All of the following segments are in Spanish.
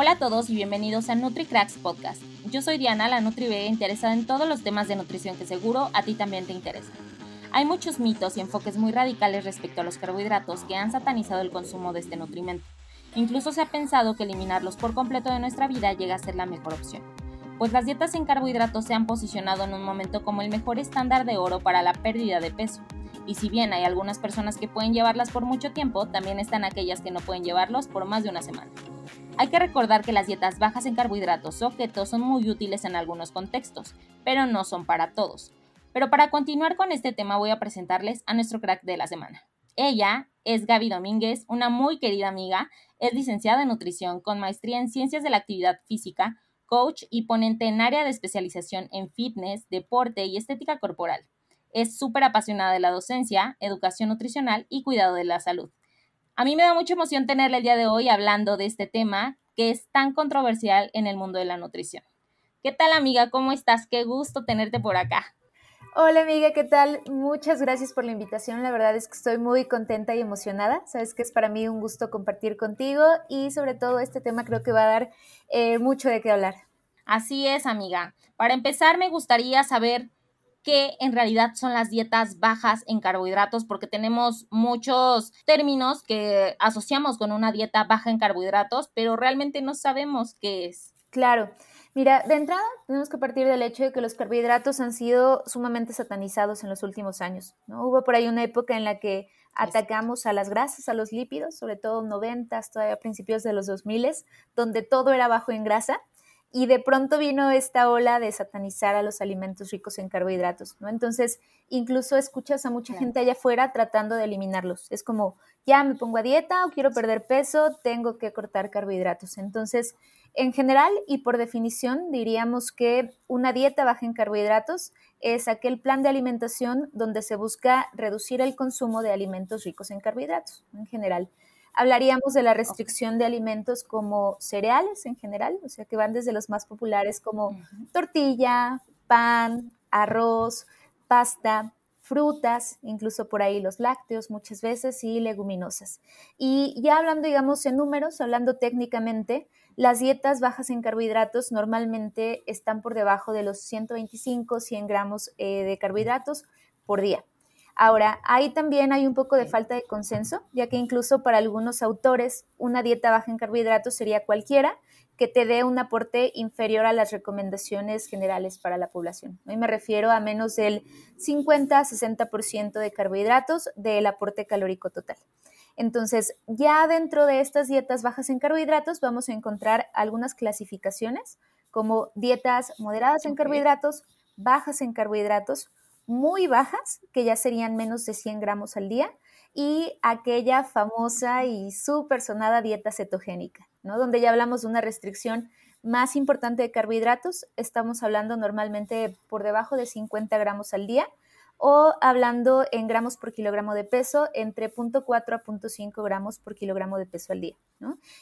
Hola a todos y bienvenidos a NutriCracks Podcast. Yo soy Diana, la NutriVega interesada en todos los temas de nutrición que seguro a ti también te interesan. Hay muchos mitos y enfoques muy radicales respecto a los carbohidratos que han satanizado el consumo de este nutrimento. Incluso se ha pensado que eliminarlos por completo de nuestra vida llega a ser la mejor opción, pues las dietas en carbohidratos se han posicionado en un momento como el mejor estándar de oro para la pérdida de peso. Y si bien hay algunas personas que pueden llevarlas por mucho tiempo, también están aquellas que no pueden llevarlos por más de una semana. Hay que recordar que las dietas bajas en carbohidratos o keto son muy útiles en algunos contextos, pero no son para todos. Pero para continuar con este tema voy a presentarles a nuestro crack de la semana. Ella es Gaby Domínguez, una muy querida amiga, es licenciada en nutrición con maestría en ciencias de la actividad física, coach y ponente en área de especialización en fitness, deporte y estética corporal. Es súper apasionada de la docencia, educación nutricional y cuidado de la salud. A mí me da mucha emoción tenerla el día de hoy hablando de este tema que es tan controversial en el mundo de la nutrición. ¿Qué tal amiga? ¿Cómo estás? Qué gusto tenerte por acá. Hola amiga, ¿qué tal? Muchas gracias por la invitación. La verdad es que estoy muy contenta y emocionada. Sabes que es para mí un gusto compartir contigo y sobre todo este tema creo que va a dar eh, mucho de qué hablar. Así es, amiga. Para empezar, me gustaría saber qué en realidad son las dietas bajas en carbohidratos, porque tenemos muchos términos que asociamos con una dieta baja en carbohidratos, pero realmente no sabemos qué es. Claro. Mira, de entrada tenemos que partir del hecho de que los carbohidratos han sido sumamente satanizados en los últimos años. ¿no? Hubo por ahí una época en la que atacamos a las grasas, a los lípidos, sobre todo 90, todavía a principios de los 2000, donde todo era bajo en grasa y de pronto vino esta ola de satanizar a los alimentos ricos en carbohidratos, ¿no? Entonces, incluso escuchas a mucha gente allá afuera tratando de eliminarlos. Es como, ya me pongo a dieta o quiero perder peso, tengo que cortar carbohidratos. Entonces, en general y por definición, diríamos que una dieta baja en carbohidratos es aquel plan de alimentación donde se busca reducir el consumo de alimentos ricos en carbohidratos, en general. Hablaríamos de la restricción de alimentos como cereales en general, o sea, que van desde los más populares como tortilla, pan, arroz, pasta, frutas, incluso por ahí los lácteos muchas veces y leguminosas. Y ya hablando, digamos, en números, hablando técnicamente, las dietas bajas en carbohidratos normalmente están por debajo de los 125, 100 gramos eh, de carbohidratos por día. Ahora, ahí también hay un poco de falta de consenso, ya que incluso para algunos autores una dieta baja en carbohidratos sería cualquiera que te dé un aporte inferior a las recomendaciones generales para la población. Y me refiero a menos del 50-60% de carbohidratos del aporte calórico total. Entonces, ya dentro de estas dietas bajas en carbohidratos vamos a encontrar algunas clasificaciones como dietas moderadas en carbohidratos, bajas en carbohidratos, muy bajas, que ya serían menos de 100 gramos al día, y aquella famosa y súper sonada dieta cetogénica, ¿no? Donde ya hablamos de una restricción más importante de carbohidratos, estamos hablando normalmente por debajo de 50 gramos al día, o hablando en gramos por kilogramo de peso, entre 0.4 a 0.5 gramos por kilogramo de peso al día.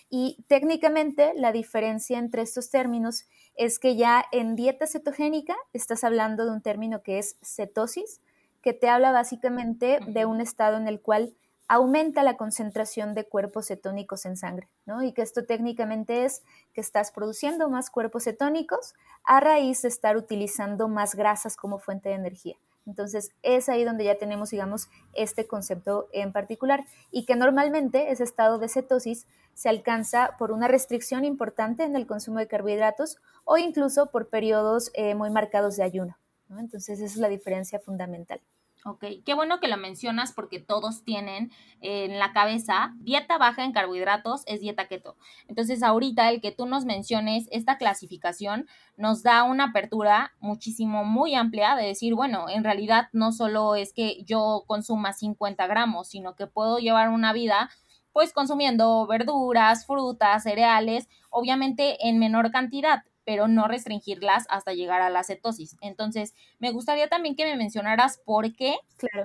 Y técnicamente la diferencia entre estos términos es que ya en dieta cetogénica estás hablando de un término que es cetosis, que te habla básicamente de un estado en el cual aumenta la concentración de cuerpos cetónicos en sangre, ¿no? Y que esto técnicamente es que estás produciendo más cuerpos cetónicos a raíz de estar utilizando más grasas como fuente de energía. Entonces, es ahí donde ya tenemos, digamos, este concepto en particular y que normalmente ese estado de cetosis se alcanza por una restricción importante en el consumo de carbohidratos o incluso por periodos eh, muy marcados de ayuno. Entonces, esa es la diferencia fundamental. Ok, qué bueno que lo mencionas porque todos tienen en la cabeza dieta baja en carbohidratos es dieta keto. Entonces ahorita el que tú nos menciones esta clasificación nos da una apertura muchísimo muy amplia de decir, bueno, en realidad no solo es que yo consuma 50 gramos, sino que puedo llevar una vida pues consumiendo verduras, frutas, cereales, obviamente en menor cantidad pero no restringirlas hasta llegar a la cetosis. Entonces, me gustaría también que me mencionaras por qué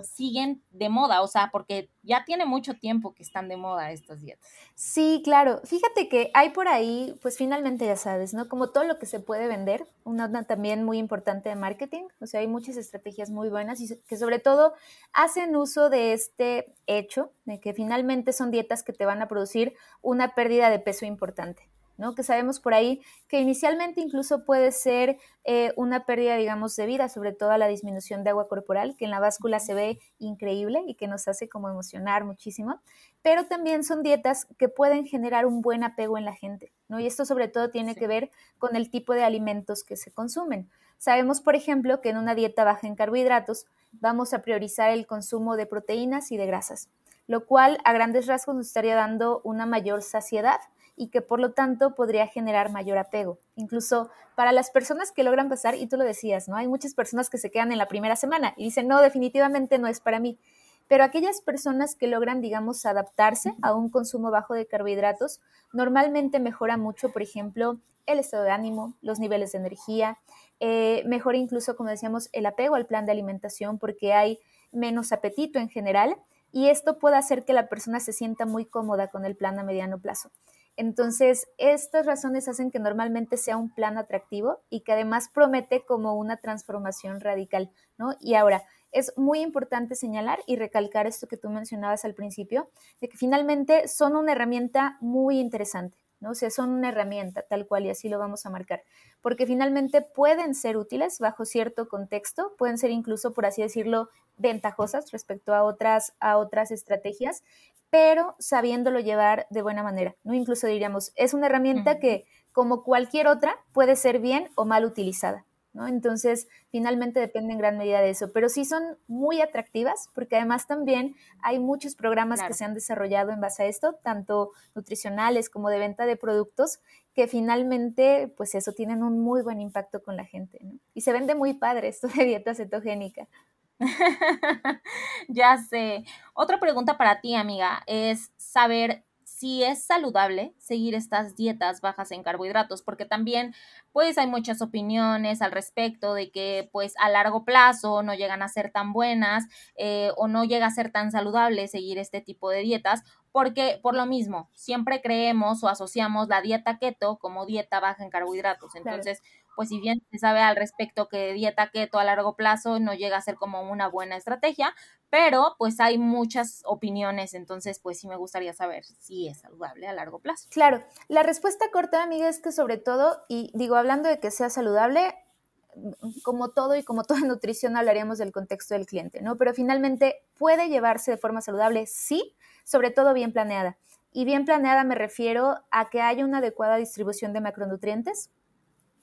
siguen de moda, o sea, porque ya tiene mucho tiempo que están de moda estas dietas. Sí, claro. Fíjate que hay por ahí, pues finalmente ya sabes, ¿no? Como todo lo que se puede vender, una, onda también muy importante de marketing, o sea, hay muchas estrategias muy buenas y que sobre todo hacen uso de este hecho de que finalmente son dietas que te van a producir una pérdida de peso importante. ¿No? Que sabemos por ahí que inicialmente incluso puede ser eh, una pérdida, digamos, de vida, sobre todo a la disminución de agua corporal, que en la báscula se ve increíble y que nos hace como emocionar muchísimo, pero también son dietas que pueden generar un buen apego en la gente, ¿no? Y esto sobre todo tiene que ver con el tipo de alimentos que se consumen. Sabemos, por ejemplo, que en una dieta baja en carbohidratos vamos a priorizar el consumo de proteínas y de grasas, lo cual a grandes rasgos nos estaría dando una mayor saciedad y que por lo tanto podría generar mayor apego. Incluso para las personas que logran pasar, y tú lo decías, ¿no? Hay muchas personas que se quedan en la primera semana y dicen, no, definitivamente no es para mí. Pero aquellas personas que logran, digamos, adaptarse a un consumo bajo de carbohidratos, normalmente mejora mucho, por ejemplo, el estado de ánimo, los niveles de energía, eh, mejora incluso, como decíamos, el apego al plan de alimentación porque hay menos apetito en general y esto puede hacer que la persona se sienta muy cómoda con el plan a mediano plazo. Entonces, estas razones hacen que normalmente sea un plan atractivo y que además promete como una transformación radical, ¿no? Y ahora, es muy importante señalar y recalcar esto que tú mencionabas al principio, de que finalmente son una herramienta muy interesante. ¿No? O sea, son una herramienta tal cual y así lo vamos a marcar, porque finalmente pueden ser útiles bajo cierto contexto, pueden ser incluso, por así decirlo, ventajosas respecto a otras, a otras estrategias, pero sabiéndolo llevar de buena manera, ¿no? Incluso diríamos, es una herramienta que, como cualquier otra, puede ser bien o mal utilizada. Entonces, finalmente depende en gran medida de eso, pero sí son muy atractivas porque además también hay muchos programas que se han desarrollado en base a esto, tanto nutricionales como de venta de productos, que finalmente, pues eso, tienen un muy buen impacto con la gente, Y se vende muy padre esto de dieta cetogénica. ya sé. Otra pregunta para ti, amiga, es saber si es saludable seguir estas dietas bajas en carbohidratos, porque también pues hay muchas opiniones al respecto de que pues a largo plazo no llegan a ser tan buenas eh, o no llega a ser tan saludable seguir este tipo de dietas, porque por lo mismo siempre creemos o asociamos la dieta keto como dieta baja en carbohidratos. Entonces, pues si bien se sabe al respecto que dieta keto a largo plazo no llega a ser como una buena estrategia, pero pues hay muchas opiniones, entonces pues sí me gustaría saber si es saludable a largo plazo. Claro, la respuesta corta, amiga, es que sobre todo, y digo, hablando de que sea saludable, como todo y como toda nutrición hablaríamos del contexto del cliente, ¿no? Pero finalmente puede llevarse de forma saludable, sí, sobre todo bien planeada. Y bien planeada me refiero a que haya una adecuada distribución de macronutrientes,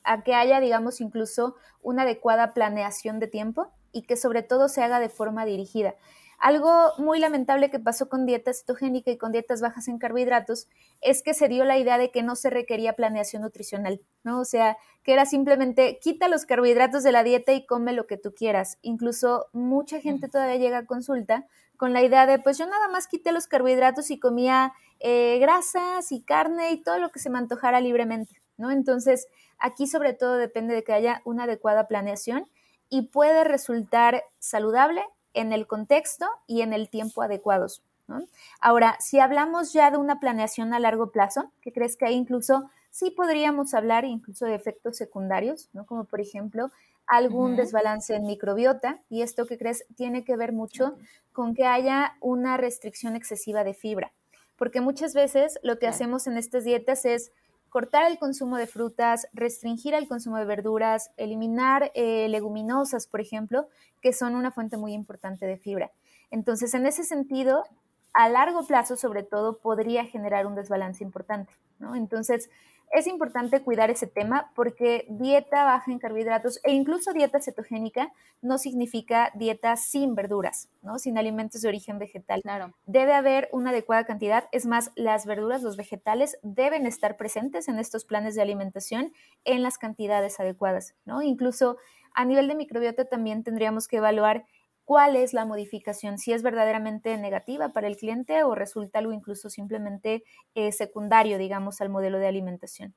a que haya, digamos, incluso una adecuada planeación de tiempo y que sobre todo se haga de forma dirigida. Algo muy lamentable que pasó con dieta cetogénica y con dietas bajas en carbohidratos es que se dio la idea de que no se requería planeación nutricional, ¿no? O sea, que era simplemente quita los carbohidratos de la dieta y come lo que tú quieras. Incluso mucha gente todavía llega a consulta con la idea de, pues yo nada más quité los carbohidratos y comía eh, grasas y carne y todo lo que se me antojara libremente, ¿no? Entonces, Aquí sobre todo depende de que haya una adecuada planeación y puede resultar saludable en el contexto y en el tiempo adecuados. Ahora, si hablamos ya de una planeación a largo plazo, ¿qué crees que hay incluso sí podríamos hablar incluso de efectos secundarios, ¿no? como por ejemplo algún desbalance en microbiota, y esto que crees tiene que ver mucho con que haya una restricción excesiva de fibra, porque muchas veces lo que hacemos en estas dietas es cortar el consumo de frutas, restringir el consumo de verduras, eliminar eh, leguminosas, por ejemplo, que son una fuente muy importante de fibra. Entonces, en ese sentido, a largo plazo, sobre todo, podría generar un desbalance importante. ¿no? Entonces, es importante cuidar ese tema porque dieta baja en carbohidratos e incluso dieta cetogénica no significa dieta sin verduras, ¿no? Sin alimentos de origen vegetal. Claro. Debe haber una adecuada cantidad. Es más, las verduras, los vegetales deben estar presentes en estos planes de alimentación en las cantidades adecuadas, ¿no? Incluso a nivel de microbiota también tendríamos que evaluar cuál es la modificación, si es verdaderamente negativa para el cliente o resulta algo incluso simplemente eh, secundario, digamos, al modelo de alimentación.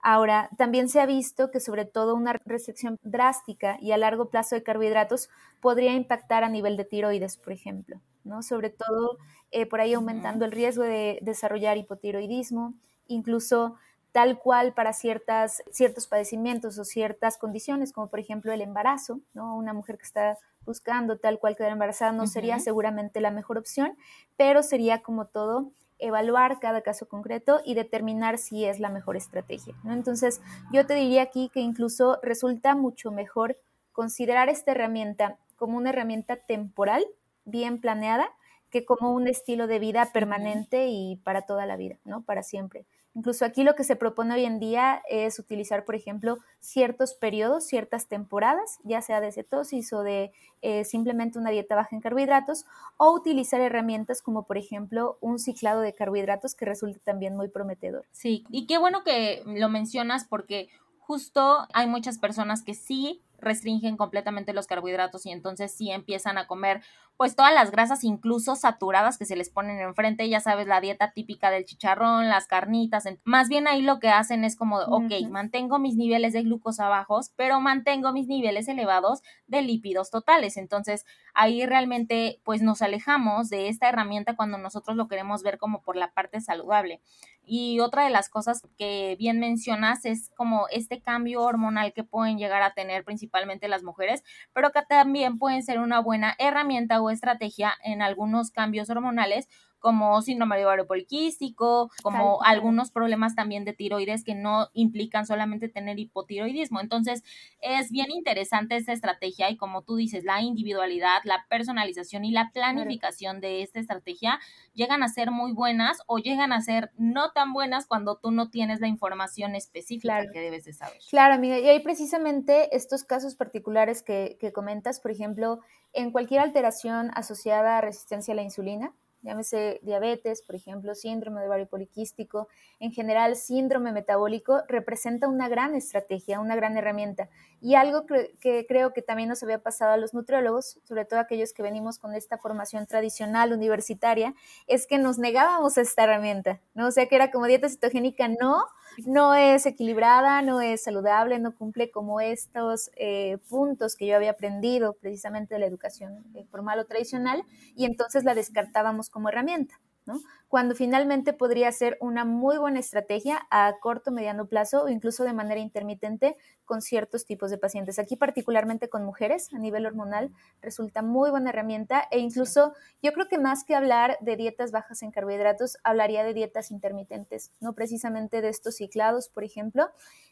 Ahora, también se ha visto que sobre todo una restricción drástica y a largo plazo de carbohidratos podría impactar a nivel de tiroides, por ejemplo, ¿no? Sobre todo eh, por ahí aumentando el riesgo de desarrollar hipotiroidismo, incluso tal cual para ciertas, ciertos padecimientos o ciertas condiciones, como por ejemplo el embarazo, ¿no? Una mujer que está buscando tal cual quedar embarazada no sería seguramente la mejor opción, pero sería como todo evaluar cada caso concreto y determinar si es la mejor estrategia. ¿no? Entonces, yo te diría aquí que incluso resulta mucho mejor considerar esta herramienta como una herramienta temporal, bien planeada, que como un estilo de vida permanente y para toda la vida, ¿no? Para siempre. Incluso aquí lo que se propone hoy en día es utilizar, por ejemplo, ciertos periodos, ciertas temporadas, ya sea de cetosis o de eh, simplemente una dieta baja en carbohidratos, o utilizar herramientas como, por ejemplo, un ciclado de carbohidratos que resulta también muy prometedor. Sí, y qué bueno que lo mencionas porque justo hay muchas personas que sí restringen completamente los carbohidratos y entonces sí empiezan a comer pues todas las grasas incluso saturadas que se les ponen enfrente, ya sabes, la dieta típica del chicharrón, las carnitas, más bien ahí lo que hacen es como, ok, mantengo mis niveles de glucosa bajos, pero mantengo mis niveles elevados de lípidos totales, entonces ahí realmente pues nos alejamos de esta herramienta cuando nosotros lo queremos ver como por la parte saludable. Y otra de las cosas que bien mencionas es como este cambio hormonal que pueden llegar a tener principalmente las mujeres, pero que también pueden ser una buena herramienta o estrategia en algunos cambios hormonales como síndrome de ovario poliquístico, como algunos problemas también de tiroides que no implican solamente tener hipotiroidismo. Entonces, es bien interesante esta estrategia y como tú dices, la individualidad, la personalización y la planificación de esta estrategia llegan a ser muy buenas o llegan a ser no tan buenas cuando tú no tienes la información específica que debes de saber. Claro, amiga, y hay precisamente estos casos particulares que, que comentas, por ejemplo, en cualquier alteración asociada a resistencia a la insulina, llámese diabetes, por ejemplo, síndrome de ovario poliquístico, en general síndrome metabólico, representa una gran estrategia, una gran herramienta. Y algo que, creo que también nos había pasado a los nutriólogos, sobre todo aquellos que venimos con esta formación tradicional universitaria, es que nos negábamos a esta herramienta, ¿no? O sea, que era como dieta cetogénica, no, no es equilibrada, no es saludable, no cumple como estos eh, puntos que yo había aprendido precisamente de la educación eh, formal o tradicional, y entonces la descartábamos como herramienta. ¿No? Cuando finalmente podría ser una muy buena estrategia a corto, mediano plazo o incluso de manera intermitente con ciertos tipos de pacientes. Aquí particularmente con mujeres a nivel hormonal resulta muy buena herramienta e incluso yo creo que más que hablar de dietas bajas en carbohidratos, hablaría de dietas intermitentes, no precisamente de estos ciclados, por ejemplo,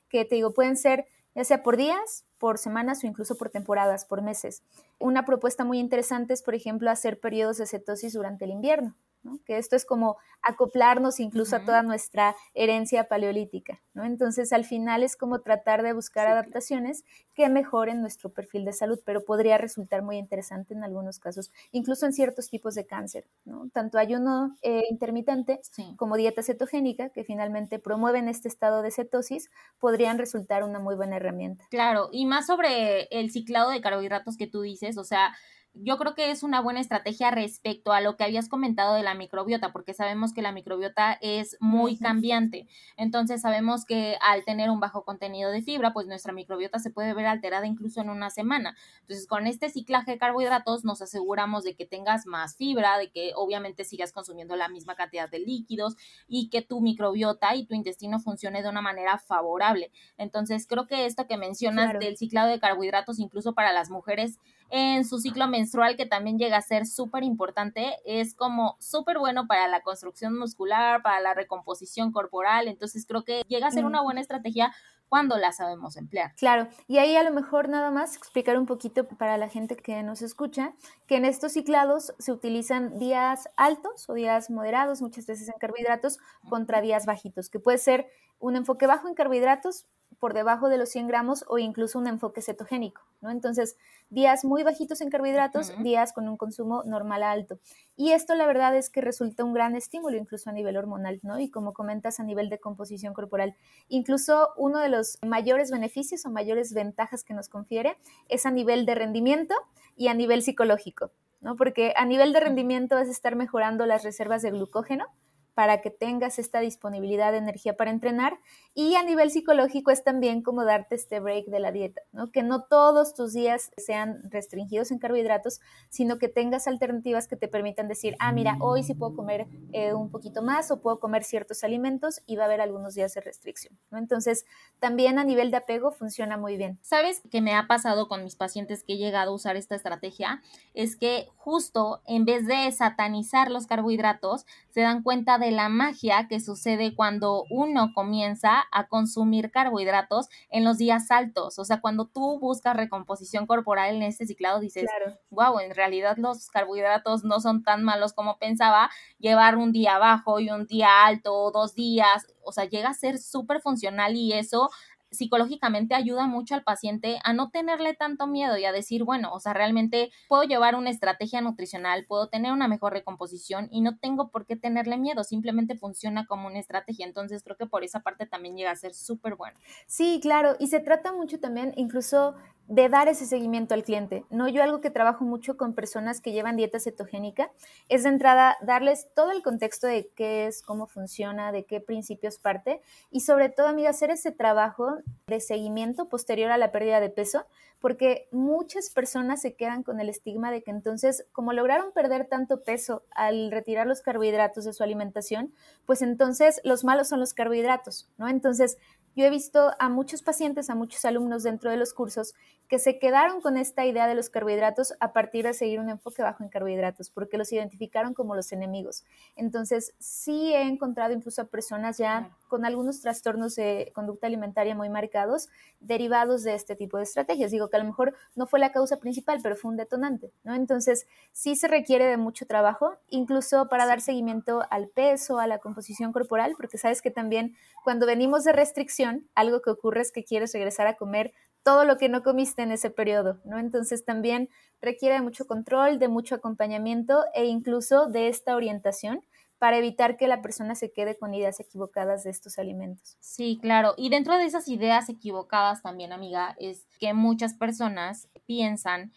que te digo, pueden ser ya sea por días, por semanas o incluso por temporadas, por meses. Una propuesta muy interesante es, por ejemplo, hacer periodos de cetosis durante el invierno que esto es como acoplarnos incluso a toda nuestra herencia paleolítica. ¿no? Entonces, al final es como tratar de buscar adaptaciones que mejoren nuestro perfil de salud, pero podría resultar muy interesante en algunos casos, incluso en ciertos tipos de cáncer. ¿no? Tanto ayuno eh, intermitente como dieta cetogénica, que finalmente promueven este estado de cetosis, podrían resultar una muy buena herramienta. Claro, y más sobre el ciclado de carbohidratos que tú dices, o sea, yo creo que es una buena estrategia respecto a lo que habías comentado de la microbiota, porque sabemos que la microbiota es muy cambiante. Entonces sabemos que al tener un bajo contenido de fibra, pues nuestra microbiota se puede ver alterada incluso en una semana. Entonces con este ciclaje de carbohidratos nos aseguramos de que tengas más fibra, de que obviamente sigas consumiendo la misma cantidad de líquidos y que tu microbiota y tu intestino funcione de una manera favorable. Entonces creo que esto que mencionas del ciclado de carbohidratos incluso para las mujeres en su ciclo menstrual, que también llega a ser súper importante, es como súper bueno para la construcción muscular, para la recomposición corporal, entonces creo que llega a ser una buena estrategia cuando la sabemos emplear. Claro, y ahí a lo mejor nada más explicar un poquito para la gente que nos escucha, que en estos ciclados se utilizan días altos o días moderados, muchas veces en carbohidratos, contra días bajitos, que puede ser un enfoque bajo en carbohidratos, por debajo de los 100 gramos o incluso un enfoque cetogénico, ¿no? Entonces, días muy bajitos en carbohidratos, días con un consumo normal alto. Y esto la verdad es que resulta un gran estímulo incluso a nivel hormonal, ¿no? Y como comentas a nivel de composición corporal. Incluso uno de los mayores beneficios o mayores ventajas que nos confiere es a nivel de rendimiento y a nivel psicológico, ¿no? Porque a nivel de rendimiento vas a estar mejorando las reservas de glucógeno, para que tengas esta disponibilidad de energía para entrenar. Y a nivel psicológico es también como darte este break de la dieta, ¿no? Que no todos tus días sean restringidos en carbohidratos, sino que tengas alternativas que te permitan decir, ah, mira, hoy sí puedo comer eh, un poquito más o puedo comer ciertos alimentos y va a haber algunos días de restricción. Entonces, también a nivel de apego funciona muy bien. ¿Sabes qué me ha pasado con mis pacientes que he llegado a usar esta estrategia? Es que justo en vez de satanizar los carbohidratos, se dan cuenta de la magia que sucede cuando uno comienza a consumir carbohidratos en los días altos. O sea, cuando tú buscas recomposición corporal en este ciclado, dices, wow, en realidad los carbohidratos no son tan malos como pensaba. Llevar un día bajo y un día alto, dos días, o sea, llega a ser súper funcional y eso psicológicamente ayuda mucho al paciente a no tenerle tanto miedo y a decir, bueno, o sea, realmente puedo llevar una estrategia nutricional, puedo tener una mejor recomposición y no tengo por qué tenerle miedo, simplemente funciona como una estrategia. Entonces creo que por esa parte también llega a ser súper bueno. Sí, claro, y se trata mucho también incluso de dar ese seguimiento al cliente. No, yo algo que trabajo mucho con personas que llevan dieta cetogénica es de entrada darles todo el contexto de qué es, cómo funciona, de qué principios parte y sobre todo, amiga, hacer ese trabajo de seguimiento posterior a la pérdida de peso, porque muchas personas se quedan con el estigma de que entonces, como lograron perder tanto peso al retirar los carbohidratos de su alimentación, pues entonces los malos son los carbohidratos, ¿no? Entonces, yo he visto a muchos pacientes, a muchos alumnos dentro de los cursos que se quedaron con esta idea de los carbohidratos a partir de seguir un enfoque bajo en carbohidratos, porque los identificaron como los enemigos. Entonces, sí he encontrado incluso a personas ya con algunos trastornos de conducta alimentaria muy marcados derivados de este tipo de estrategias. Digo que a lo mejor no fue la causa principal, pero fue un detonante, ¿no? Entonces, sí se requiere de mucho trabajo, incluso para dar seguimiento al peso, a la composición corporal, porque sabes que también cuando venimos de restricción, algo que ocurre es que quieres regresar a comer todo lo que no comiste en ese periodo, ¿no? Entonces también requiere mucho control, de mucho acompañamiento e incluso de esta orientación para evitar que la persona se quede con ideas equivocadas de estos alimentos. Sí, claro. Y dentro de esas ideas equivocadas también, amiga, es que muchas personas piensan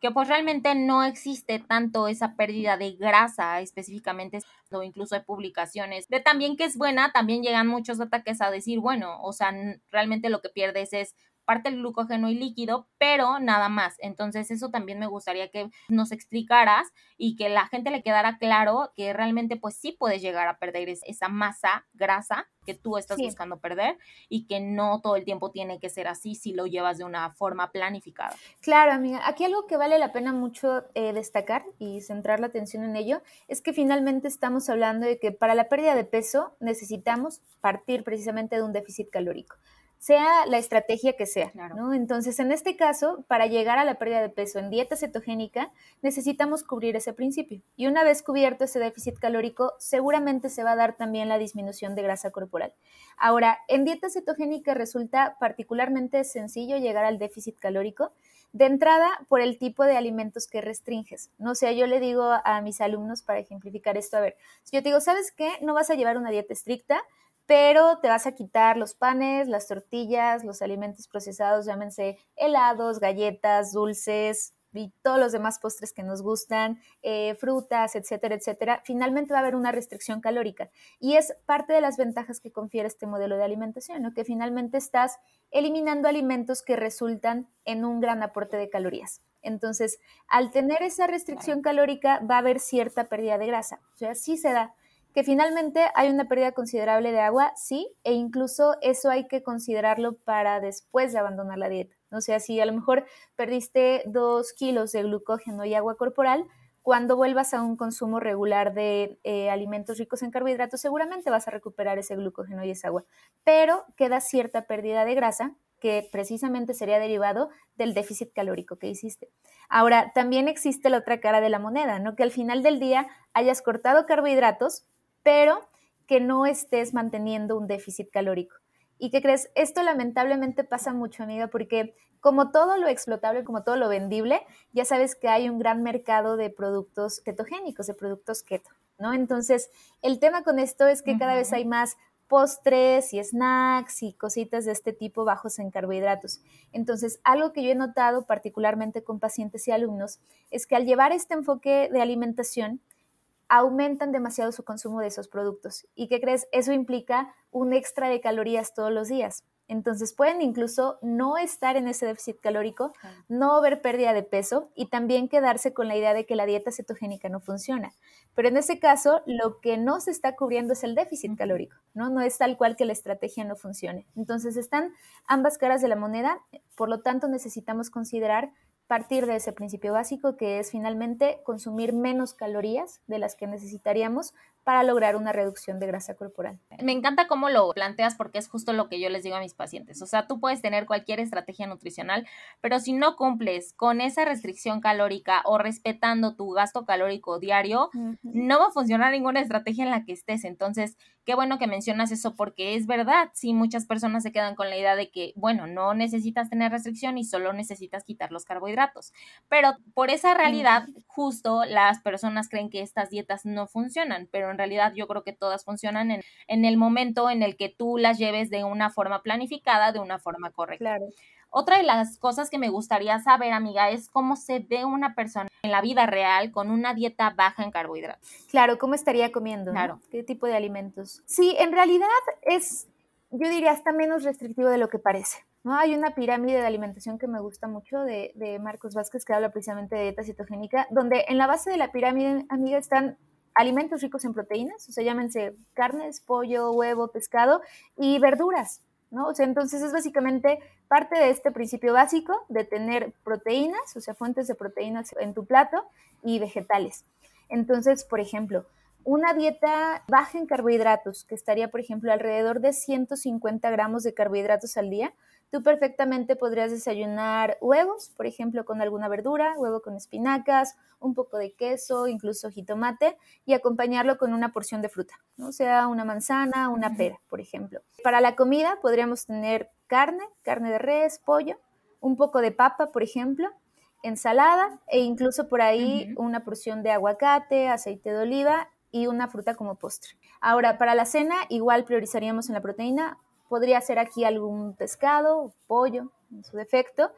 que pues realmente no existe tanto esa pérdida de grasa específicamente o incluso hay publicaciones de también que es buena, también llegan muchos ataques a decir, bueno, o sea, realmente lo que pierdes es parte del glucógeno y líquido, pero nada más. Entonces eso también me gustaría que nos explicaras y que la gente le quedara claro que realmente pues sí puedes llegar a perder esa masa grasa que tú estás buscando perder y que no todo el tiempo tiene que ser así si lo llevas de una forma planificada. Claro, amiga. Aquí algo que vale la pena mucho eh, destacar y centrar la atención en ello es que finalmente estamos hablando de que para la pérdida de peso necesitamos partir precisamente de un déficit calórico sea la estrategia que sea, ¿no? Entonces, en este caso, para llegar a la pérdida de peso en dieta cetogénica, necesitamos cubrir ese principio. Y una vez cubierto ese déficit calórico, seguramente se va a dar también la disminución de grasa corporal. Ahora, en dieta cetogénica resulta particularmente sencillo llegar al déficit calórico. De entrada, por el tipo de alimentos que restringes. No sé, yo le digo a mis alumnos para ejemplificar esto, a ver, si yo te digo, ¿sabes qué? No vas a llevar una dieta estricta, pero te vas a quitar los panes, las tortillas, los alimentos procesados, llámense helados, galletas, dulces y todos los demás postres que nos gustan, eh, frutas, etcétera, etcétera. Finalmente va a haber una restricción calórica y es parte de las ventajas que confiere este modelo de alimentación, ¿no? que finalmente estás eliminando alimentos que resultan en un gran aporte de calorías. Entonces, al tener esa restricción calórica, va a haber cierta pérdida de grasa. O sea, sí se da, que finalmente hay una pérdida considerable de agua, sí, e incluso eso hay que considerarlo para después de abandonar la dieta. O sea, si a lo mejor perdiste dos kilos de glucógeno y agua corporal, cuando vuelvas a un consumo regular de eh, alimentos ricos en carbohidratos, seguramente vas a recuperar ese glucógeno y esa agua, pero queda cierta pérdida de grasa que precisamente sería derivado del déficit calórico que hiciste. Ahora, también existe la otra cara de la moneda, ¿no? Que al final del día hayas cortado carbohidratos, pero que no estés manteniendo un déficit calórico. ¿Y qué crees? Esto lamentablemente pasa mucho, amiga, porque como todo lo explotable, como todo lo vendible, ya sabes que hay un gran mercado de productos ketogénicos, de productos keto, ¿no? Entonces, el tema con esto es que cada vez hay más postres y snacks y cositas de este tipo bajos en carbohidratos. Entonces, algo que yo he notado particularmente con pacientes y alumnos es que al llevar este enfoque de alimentación, aumentan demasiado su consumo de esos productos. ¿Y qué crees? Eso implica un extra de calorías todos los días. Entonces pueden incluso no estar en ese déficit calórico, no ver pérdida de peso y también quedarse con la idea de que la dieta cetogénica no funciona. Pero en ese caso, lo que no se está cubriendo es el déficit calórico, ¿no? No es tal cual que la estrategia no funcione. Entonces están ambas caras de la moneda, por lo tanto necesitamos considerar partir de ese principio básico que es finalmente consumir menos calorías de las que necesitaríamos para lograr una reducción de grasa corporal. Me encanta cómo lo planteas porque es justo lo que yo les digo a mis pacientes. O sea, tú puedes tener cualquier estrategia nutricional, pero si no cumples con esa restricción calórica o respetando tu gasto calórico diario, no va a funcionar ninguna estrategia en la que estés. Entonces, qué bueno que mencionas eso porque es verdad. Si muchas personas se quedan con la idea de que, bueno, no necesitas tener restricción y solo necesitas quitar los carbohidratos. Pero por esa realidad, justo las personas creen que estas dietas no funcionan, pero en en realidad yo creo que todas funcionan en, en el momento en el que tú las lleves de una forma planificada, de una forma correcta. Claro. Otra de las cosas que me gustaría saber, amiga, es cómo se ve una persona en la vida real con una dieta baja en carbohidratos. Claro, ¿cómo estaría comiendo? Claro. ¿Qué tipo de alimentos? Sí, en realidad es, yo diría, hasta menos restrictivo de lo que parece. ¿no? Hay una pirámide de alimentación que me gusta mucho de, de Marcos Vázquez que habla precisamente de dieta cetogénica, donde en la base de la pirámide, amiga, están alimentos ricos en proteínas, o sea, llámense carnes, pollo, huevo, pescado y verduras, ¿no? O sea, entonces es básicamente parte de este principio básico de tener proteínas, o sea, fuentes de proteínas en tu plato y vegetales. Entonces, por ejemplo, una dieta baja en carbohidratos, que estaría, por ejemplo, alrededor de 150 gramos de carbohidratos al día, Tú perfectamente podrías desayunar huevos, por ejemplo, con alguna verdura, huevo con espinacas, un poco de queso, incluso jitomate, y acompañarlo con una porción de fruta, ¿no? sea una manzana, una pera, por ejemplo. Para la comida podríamos tener carne, carne de res, pollo, un poco de papa, por ejemplo, ensalada e incluso por ahí una porción de aguacate, aceite de oliva y una fruta como postre. Ahora, para la cena igual priorizaríamos en la proteína podría ser aquí algún pescado, pollo, en su defecto,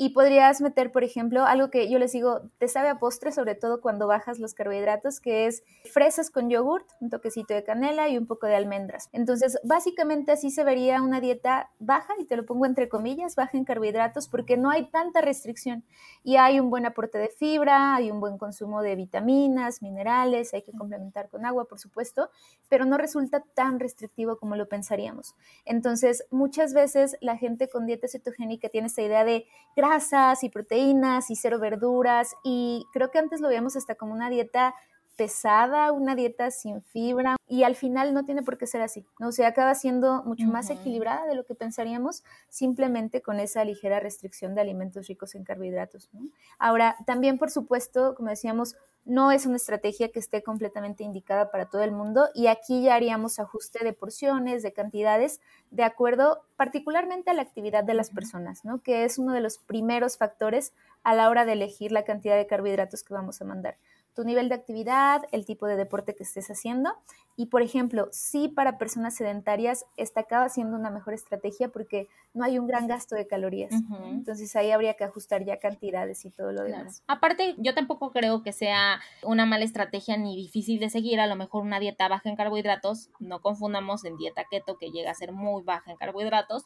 y podrías meter, por ejemplo, algo que yo les digo, te sabe a postre, sobre todo cuando bajas los carbohidratos, que es fresas con yogurt, un toquecito de canela y un poco de almendras. Entonces, básicamente así se vería una dieta baja, y te lo pongo entre comillas, baja en carbohidratos, porque no hay tanta restricción y hay un buen aporte de fibra, hay un buen consumo de vitaminas, minerales, hay que complementar con agua, por supuesto, pero no resulta tan restrictivo como lo pensaríamos. Entonces, muchas veces la gente con dieta cetogénica tiene esta idea de grasas y proteínas y cero verduras y creo que antes lo veíamos hasta como una dieta pesada, una dieta sin fibra y al final no tiene por qué ser así, ¿no? O sea, acaba siendo mucho más equilibrada de lo que pensaríamos simplemente con esa ligera restricción de alimentos ricos en carbohidratos, Ahora, también por supuesto, como decíamos, no es una estrategia que esté completamente indicada para todo el mundo y aquí ya haríamos ajuste de porciones, de cantidades, de acuerdo particularmente a la actividad de las personas, ¿no? que es uno de los primeros factores a la hora de elegir la cantidad de carbohidratos que vamos a mandar tu nivel de actividad, el tipo de deporte que estés haciendo. Y por ejemplo, si para personas sedentarias esta acaba siendo una mejor estrategia porque no hay un gran gasto de calorías. Entonces ahí habría que ajustar ya cantidades y todo lo demás. Aparte, yo tampoco creo que sea una mala estrategia ni difícil de seguir. A lo mejor una dieta baja en carbohidratos, no confundamos en dieta keto que llega a ser muy baja en carbohidratos,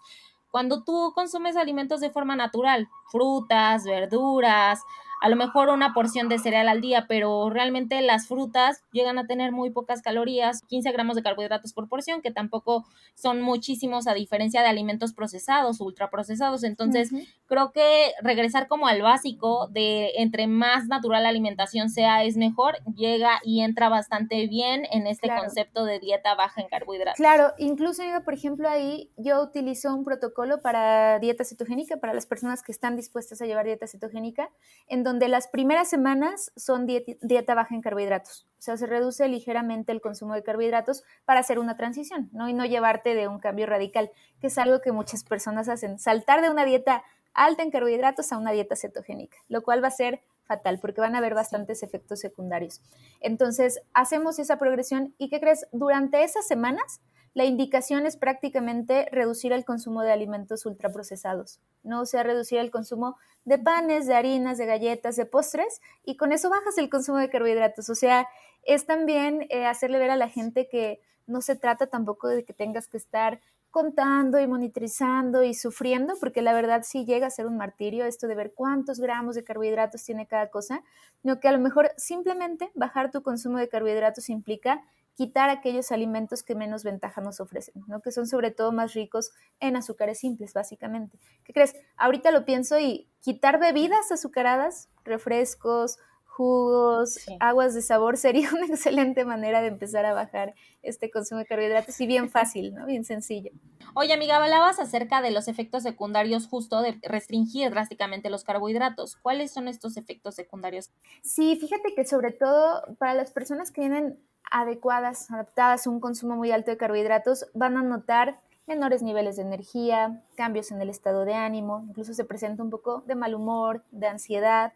cuando tú consumes alimentos de forma natural, frutas, verduras, a lo mejor una porción de cereal al día, pero realmente las frutas llegan a tener muy pocas calorías, 15 gramos de carbohidratos por porción, que tampoco son muchísimos a diferencia de alimentos procesados, ultraprocesados. Entonces, creo que regresar como al básico de entre más natural la alimentación sea, es mejor, llega y entra bastante bien en este concepto de dieta baja en carbohidratos. Claro, incluso yo, por ejemplo, ahí yo utilizo un protocolo para dieta cetogénica, para las personas que están dispuestas a llevar dieta cetogénica, en donde donde las primeras semanas son dieta, baja en carbohidratos. O sea, se reduce ligeramente el consumo de carbohidratos para hacer una transición, ¿no? Y no llevarte de un cambio radical, que es algo que muchas personas hacen, saltar de una dieta alta en carbohidratos a una dieta cetogénica, lo cual va a ser fatal porque van a haber bastantes efectos secundarios. Entonces, hacemos esa progresión y ¿qué crees? Durante esas semanas la indicación es prácticamente reducir el consumo de alimentos ultraprocesados, ¿no? O sea, reducir el consumo de panes, de harinas, de galletas, de postres, y con eso bajas el consumo de carbohidratos. O sea, es también eh, hacerle ver a la gente que no se trata tampoco de que tengas que estar contando y monitorizando y sufriendo, porque la verdad sí llega a ser un martirio esto de ver cuántos gramos de carbohidratos tiene cada cosa, sino que a lo mejor simplemente bajar tu consumo de carbohidratos implica quitar aquellos alimentos que menos ventaja nos ofrecen, ¿no? que son sobre todo más ricos en azúcares simples, básicamente. ¿Qué crees? Ahorita lo pienso y quitar bebidas azucaradas, refrescos, jugos, aguas de sabor, sería una excelente manera de empezar a bajar este consumo de carbohidratos y bien fácil, ¿no? Bien sencillo. Oye, amiga, hablabas acerca de los efectos secundarios justo de restringir drásticamente los carbohidratos. ¿Cuáles son estos efectos secundarios? Sí, fíjate que sobre todo para las personas que vienen adecuadas, adaptadas a un consumo muy alto de carbohidratos, van a notar menores niveles de energía, cambios en el estado de ánimo, incluso se presenta un poco de mal humor, de ansiedad,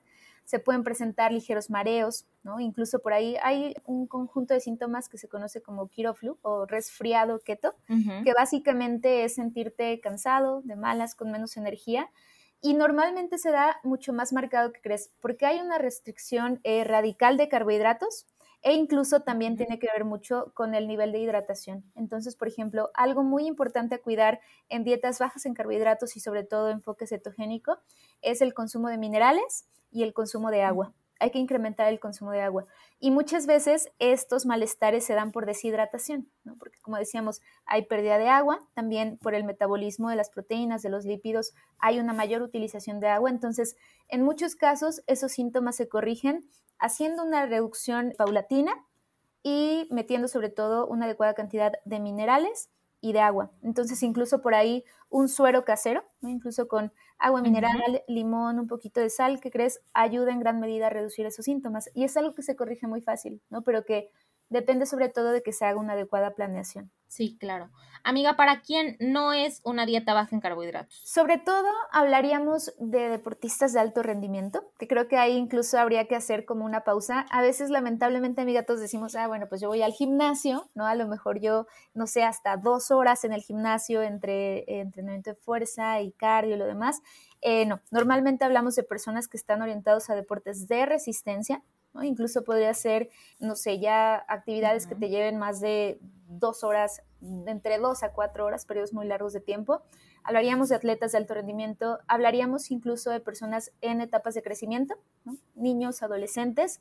se pueden presentar ligeros mareos, ¿no? Incluso por ahí hay un conjunto de síntomas que se conoce como kiroflu o resfriado keto, que básicamente es sentirte cansado, de malas, con menos energía. Y normalmente se da mucho más marcado que crees, porque hay una restricción eh, radical de carbohidratos e incluso también tiene que ver mucho con el nivel de hidratación. Entonces, por ejemplo, algo muy importante a cuidar en dietas bajas en carbohidratos y sobre todo enfoque cetogénico es el consumo de minerales y el consumo de agua. Hay que incrementar el consumo de agua. Y muchas veces estos malestares se dan por deshidratación, ¿no? porque como decíamos, hay pérdida de agua, también por el metabolismo de las proteínas, de los lípidos, hay una mayor utilización de agua. Entonces, en muchos casos, esos síntomas se corrigen haciendo una reducción paulatina y metiendo sobre todo una adecuada cantidad de minerales y de agua. Entonces, incluso por ahí un suero casero, incluso con agua mineral, limón, un poquito de sal, que crees ayuda en gran medida a reducir esos síntomas. Y es algo que se corrige muy fácil, ¿no? Pero que depende sobre todo de que se haga una adecuada planeación. Sí, claro. Amiga, ¿para quién no es una dieta baja en carbohidratos? Sobre todo hablaríamos de deportistas de alto rendimiento, que creo que ahí incluso habría que hacer como una pausa. A veces, lamentablemente, amiga, todos decimos, ah, bueno, pues yo voy al gimnasio, ¿no? A lo mejor yo, no sé, hasta dos horas en el gimnasio entre entrenamiento de fuerza y cardio y lo demás. Eh, no, normalmente hablamos de personas que están orientados a deportes de resistencia, Incluso podría ser, no sé, ya actividades que te lleven más de dos horas, entre dos a cuatro horas, periodos muy largos de tiempo. Hablaríamos de atletas de alto rendimiento, hablaríamos incluso de personas en etapas de crecimiento, niños, adolescentes,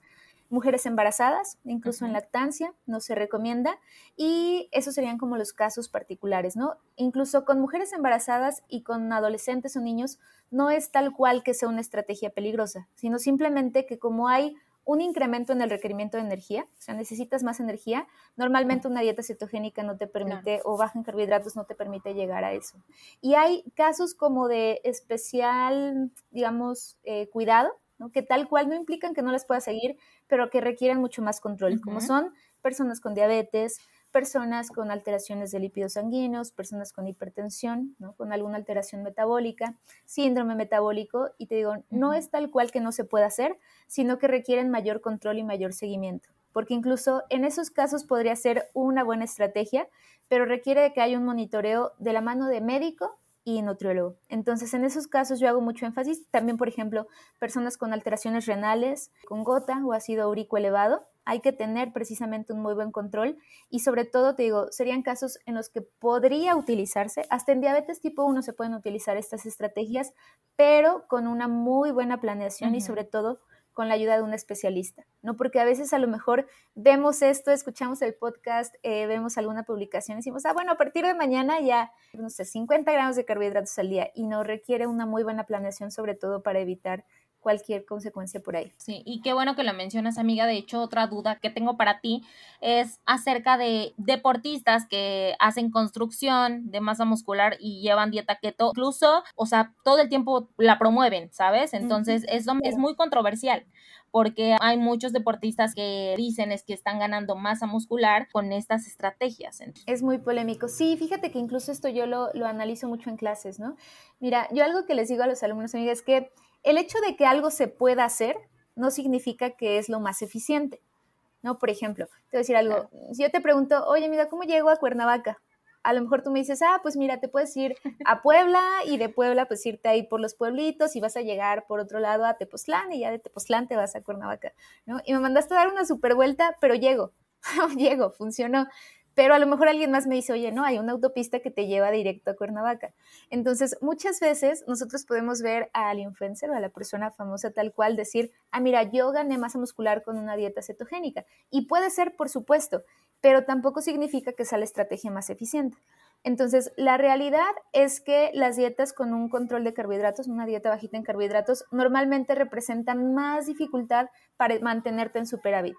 mujeres embarazadas, incluso en lactancia, no se recomienda. Y esos serían como los casos particulares, ¿no? Incluso con mujeres embarazadas y con adolescentes o niños, no es tal cual que sea una estrategia peligrosa, sino simplemente que como hay un incremento en el requerimiento de energía, o sea, necesitas más energía. Normalmente una dieta cetogénica no te permite, o baja en carbohidratos no te permite llegar a eso. Y hay casos como de especial, digamos, eh, cuidado, ¿no? que tal cual no implican que no les puedas seguir, pero que requieren mucho más control, como son personas con diabetes, personas con alteraciones de lípidos sanguíneos, personas con hipertensión, ¿no? con alguna alteración metabólica, síndrome metabólico, y te digo, no es tal cual que no se pueda hacer, sino que requieren mayor control y mayor seguimiento, porque incluso en esos casos podría ser una buena estrategia, pero requiere que haya un monitoreo de la mano de médico y nutriólogo. Entonces, en esos casos yo hago mucho énfasis. También, por ejemplo, personas con alteraciones renales, con gota o ácido úrico elevado, hay que tener precisamente un muy buen control y sobre todo, te digo, serían casos en los que podría utilizarse, hasta en diabetes tipo 1 se pueden utilizar estas estrategias, pero con una muy buena planeación y sobre todo con la ayuda de un especialista, ¿no? Porque a veces a lo mejor vemos esto, escuchamos el podcast, eh, vemos alguna publicación y decimos, ah, bueno, a partir de mañana ya, no sé, 50 gramos de carbohidratos al día y no requiere una muy buena planeación, sobre todo para evitar cualquier consecuencia por ahí. Sí, y qué bueno que lo mencionas, amiga. De hecho, otra duda que tengo para ti es acerca de deportistas que hacen construcción de masa muscular y llevan dieta keto, incluso, o sea, todo el tiempo la promueven, ¿sabes? Entonces, eso es muy controversial porque hay muchos deportistas que dicen es que están ganando masa muscular con estas estrategias. Es muy polémico. Sí, fíjate que incluso esto yo lo, lo analizo mucho en clases, ¿no? Mira, yo algo que les digo a los alumnos, amigas, es que el hecho de que algo se pueda hacer no significa que es lo más eficiente. ¿no? Por ejemplo, te voy a decir algo. Si yo te pregunto, oye, mira, ¿cómo llego a Cuernavaca? A lo mejor tú me dices, ah, pues mira, te puedes ir a Puebla y de Puebla pues irte ahí por los pueblitos y vas a llegar por otro lado a Tepoztlán y ya de Tepoztlán te vas a Cuernavaca, ¿no? Y me mandaste a dar una super vuelta, pero llego, llego, funcionó pero a lo mejor alguien más me dice, oye, no, hay una autopista que te lleva directo a Cuernavaca. Entonces, muchas veces nosotros podemos ver al influencer o a la persona famosa tal cual decir, ah, mira, yo gané masa muscular con una dieta cetogénica. Y puede ser, por supuesto, pero tampoco significa que sea la estrategia más eficiente. Entonces, la realidad es que las dietas con un control de carbohidratos, una dieta bajita en carbohidratos, normalmente representan más dificultad para mantenerte en superávit.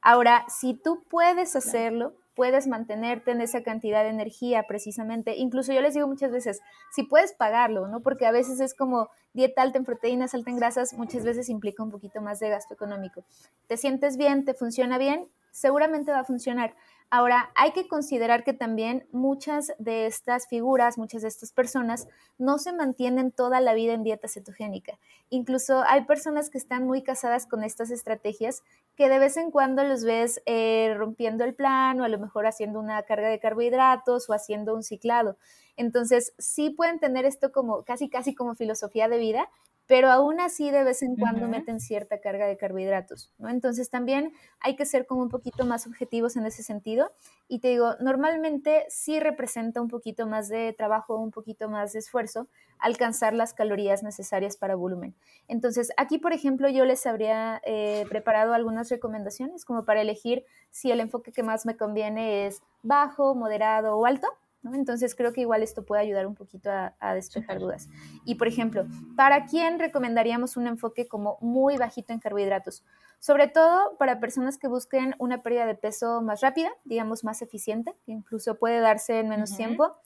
Ahora, si tú puedes hacerlo, puedes mantenerte en esa cantidad de energía precisamente. Incluso yo les digo muchas veces, si puedes pagarlo, ¿no? Porque a veces es como dieta alta en proteínas, alta en grasas, muchas veces implica un poquito más de gasto económico. Te sientes bien, te funciona bien, seguramente va a funcionar. Ahora, hay que considerar que también muchas de estas figuras, muchas de estas personas no se mantienen toda la vida en dieta cetogénica. Incluso hay personas que están muy casadas con estas estrategias que de vez en cuando los ves eh, rompiendo el plan o a lo mejor haciendo una carga de carbohidratos o haciendo un ciclado. Entonces, sí pueden tener esto como casi, casi como filosofía de vida, pero aún así de vez en cuando meten cierta carga de carbohidratos, ¿no? Entonces también hay que ser como un poquito más objetivos en ese sentido. Y te digo, normalmente sí representa un poquito más de trabajo, un poquito más de esfuerzo alcanzar las calorías necesarias para volumen. Entonces aquí, por ejemplo, yo les habría eh, preparado algunas recomendaciones como para elegir si el enfoque que más me conviene es bajo, moderado o alto. Entonces creo que igual esto puede ayudar un poquito a, despejar dudas. Y por ejemplo, ¿para quién recomendaríamos un enfoque como muy bajito en carbohidratos? Sobre todo para personas que busquen una pérdida de peso más rápida, digamos más eficiente, que incluso puede darse en menos tiempo.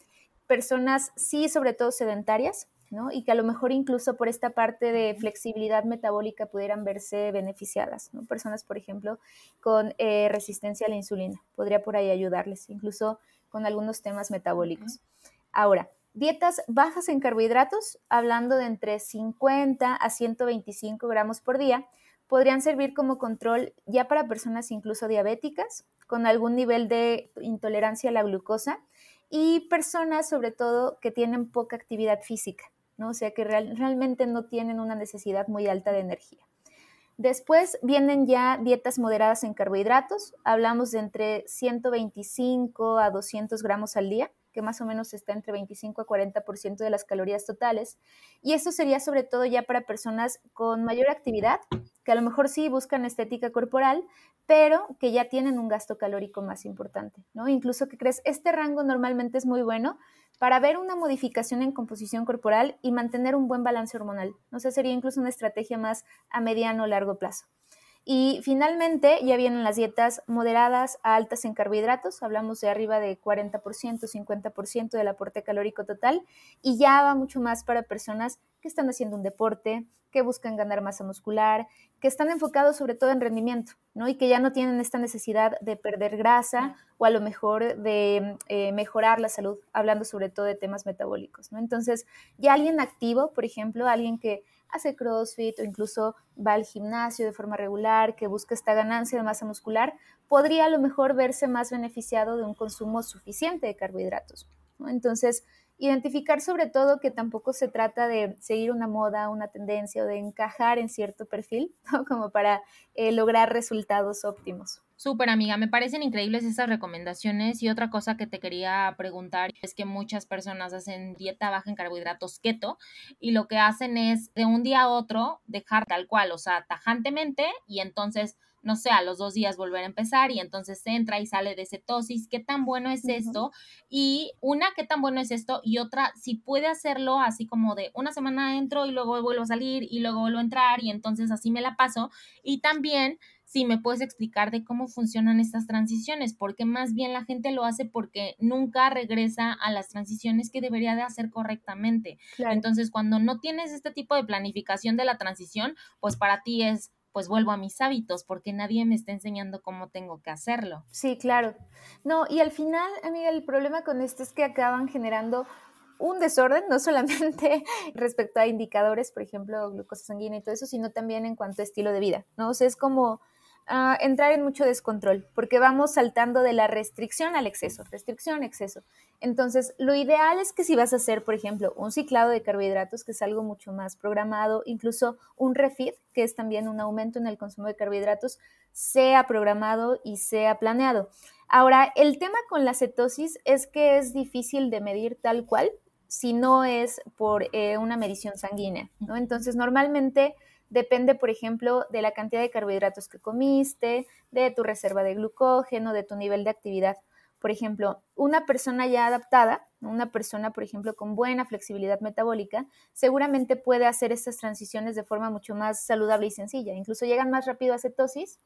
Personas sí, sobre todo sedentarias, ¿no? Y que a lo mejor incluso por esta parte de flexibilidad metabólica pudieran verse beneficiadas, ¿no? Personas, por ejemplo, con eh, resistencia a la insulina, podría por ahí ayudarles. Incluso con algunos temas metabólicos. Ahora, dietas bajas en carbohidratos, hablando de entre 50 a 125 gramos por día, podrían servir como control ya para personas incluso diabéticas, con algún nivel de intolerancia a la glucosa y personas sobre todo que tienen poca actividad física, ¿no? o sea que realmente no tienen una necesidad muy alta de energía. Después vienen ya dietas moderadas en carbohidratos. Hablamos de entre 125 a 200 gramos al día, que más o menos está entre 25 a 40% de las calorías totales. Y esto sería sobre todo ya para personas con mayor actividad, que a lo mejor sí buscan estética corporal, pero que ya tienen un gasto calórico más importante, ¿no? Incluso que crees, este rango normalmente es muy bueno para ver una modificación en composición corporal y mantener un buen balance hormonal. No sé, sería incluso una estrategia más a mediano o largo plazo. Y finalmente ya vienen las dietas moderadas a altas en carbohidratos, hablamos de arriba de 40%, 50% del aporte calórico total, y ya va mucho más para personas que están haciendo un deporte, que buscan ganar masa muscular, que están enfocados sobre todo en rendimiento, ¿no? Y que ya no tienen esta necesidad de perder grasa o a lo mejor de eh, mejorar la salud, hablando sobre todo de temas metabólicos, ¿no? Entonces, ya alguien activo, por ejemplo, alguien que hace CrossFit o incluso va al gimnasio de forma regular, que busca esta ganancia de masa muscular, podría a lo mejor verse más beneficiado de un consumo suficiente de carbohidratos. Entonces, identificar sobre todo que tampoco se trata de seguir una moda, una tendencia o de encajar en cierto perfil, como para eh, lograr resultados óptimos. Súper amiga, me parecen increíbles esas recomendaciones y otra cosa que te quería preguntar es que muchas personas hacen dieta baja en carbohidratos keto y lo que hacen es de un día a otro dejar tal cual, o sea, tajantemente y entonces no sé, a los dos días volver a empezar y entonces entra y sale de cetosis. ¿Qué tan bueno es esto? Y una, ¿qué tan bueno es esto? Y otra, si puede hacerlo así como de una semana entro y luego vuelvo a salir y luego vuelvo a entrar y entonces así me la paso. Y también si me puedes explicar de cómo funcionan estas transiciones, porque más bien la gente lo hace porque nunca regresa a las transiciones que debería de hacer correctamente. Entonces, cuando no tienes este tipo de planificación de la transición, pues para ti es pues vuelvo a mis hábitos porque nadie me está enseñando cómo tengo que hacerlo. Sí, claro. No, y al final, amiga, el problema con esto es que acaban generando un desorden, no solamente respecto a indicadores, por ejemplo, glucosa sanguínea y todo eso, sino también en cuanto a estilo de vida, ¿no? O sea, es como entrar en mucho descontrol, porque vamos saltando de la restricción al exceso, restricción, exceso. Entonces, lo ideal es que si vas a hacer, por ejemplo, un ciclado de carbohidratos, que es algo mucho más programado, incluso un refit, que es también un aumento en el consumo de carbohidratos, sea programado y sea planeado. Ahora, el tema con la cetosis es que es difícil de medir tal cual si no es por eh, una medición sanguínea, ¿no? Entonces, normalmente depende, por ejemplo, de la cantidad de carbohidratos que comiste, de tu reserva de glucógeno, de tu nivel de actividad. Por ejemplo, una persona ya adaptada, una persona, por ejemplo, con buena flexibilidad metabólica, seguramente puede hacer estas transiciones de forma mucho más saludable y sencilla. Incluso llegan más rápido a cetosis.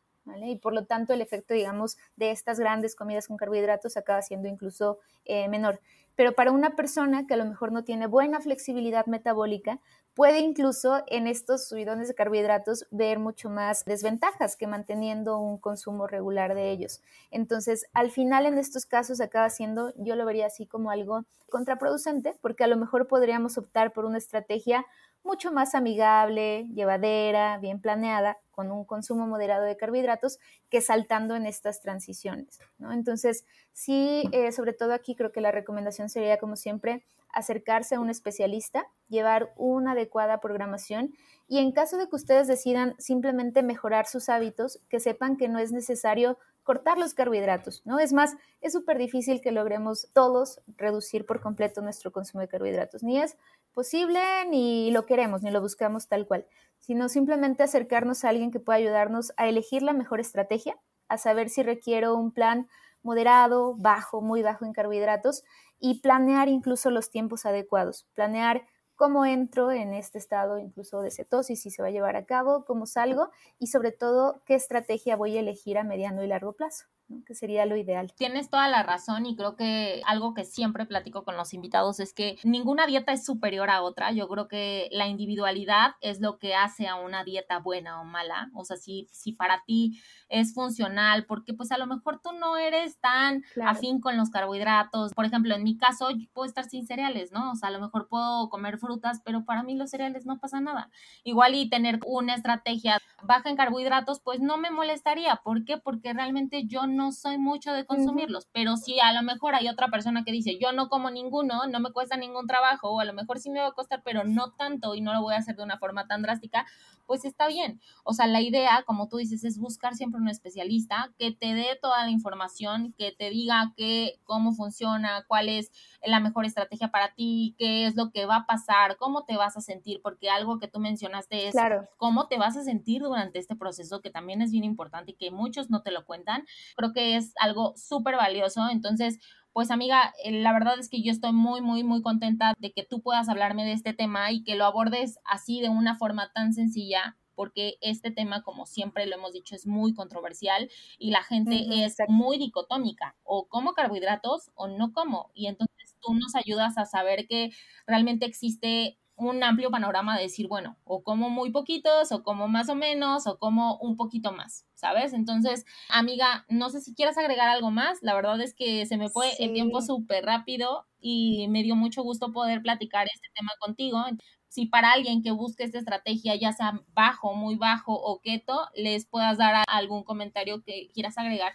Y por lo tanto el efecto, digamos, de estas grandes comidas con carbohidratos acaba siendo incluso eh, menor. Pero para una persona que a lo mejor no tiene buena flexibilidad metabólica, puede incluso en estos subidones de carbohidratos ver mucho más desventajas que manteniendo un consumo regular de ellos. Entonces, al final en estos casos acaba siendo, yo lo vería así como algo contraproducente, porque a lo mejor podríamos optar por una estrategia mucho más amigable, llevadera, bien planeada, con un consumo moderado de carbohidratos, que saltando en estas transiciones. Entonces, sí, eh, sobre todo aquí creo que la recomendación sería, como siempre, acercarse a un especialista, llevar una adecuada programación y en caso de que ustedes decidan simplemente mejorar sus hábitos, que sepan que no es necesario cortar los carbohidratos, ¿no? Es más, es súper difícil que logremos todos reducir por completo nuestro consumo de carbohidratos. Ni es posible, ni lo queremos, ni lo buscamos tal cual, sino simplemente acercarnos a alguien que pueda ayudarnos a elegir la mejor estrategia, a saber si requiero un plan moderado, bajo, muy bajo en carbohidratos y planear incluso los tiempos adecuados, planear cómo entro en este estado incluso de cetosis, si se va a llevar a cabo, cómo salgo y sobre todo qué estrategia voy a elegir a mediano y largo plazo que sería lo ideal. Tienes toda la razón y creo que algo que siempre platico con los invitados es que ninguna dieta es superior a otra. Yo creo que la individualidad es lo que hace a una dieta buena o mala. O sea, si, si para ti es funcional, porque pues a lo mejor tú no eres tan afín con los carbohidratos. Por ejemplo, en mi caso, yo puedo estar sin cereales, ¿no? O sea, a lo mejor puedo comer frutas, pero para mí los cereales no pasa nada. Igual y tener una estrategia baja en carbohidratos, pues no me molestaría. ¿Por qué? Porque realmente yo no soy mucho de consumirlos, pero si a lo mejor hay otra persona que dice, yo no como ninguno, no me cuesta ningún trabajo, o a lo mejor sí me va a costar, pero no tanto y no lo voy a hacer de una forma tan drástica, pues está bien. O sea, la idea, como tú dices, es buscar siempre un especialista que te dé toda la información, que te diga qué, cómo funciona, cuál es la mejor estrategia para ti, qué es lo que va a pasar, cómo te vas a sentir, porque algo que tú mencionaste es cómo te vas a sentir durante este proceso, que también es bien importante y que muchos no te lo cuentan. Creo que es algo súper valioso. Entonces, pues amiga, eh, la verdad es que yo estoy muy, muy, muy contenta de que tú puedas hablarme de este tema y que lo abordes así de una forma tan sencilla porque este tema, como siempre lo hemos dicho, es muy controversial y la gente es muy dicotómica, o como carbohidratos o no como. Y entonces tú nos ayudas a saber que realmente existe un amplio panorama de decir, bueno, o como muy poquitos, o como más o menos, o como un poquito más, ¿sabes? Entonces, amiga, no sé si quieras agregar algo más. La verdad es que se me fue el tiempo súper rápido y me dio mucho gusto poder platicar este tema contigo. Si para alguien que busque esta estrategia, ya sea bajo, muy bajo o keto, les puedas dar algún comentario que quieras agregar.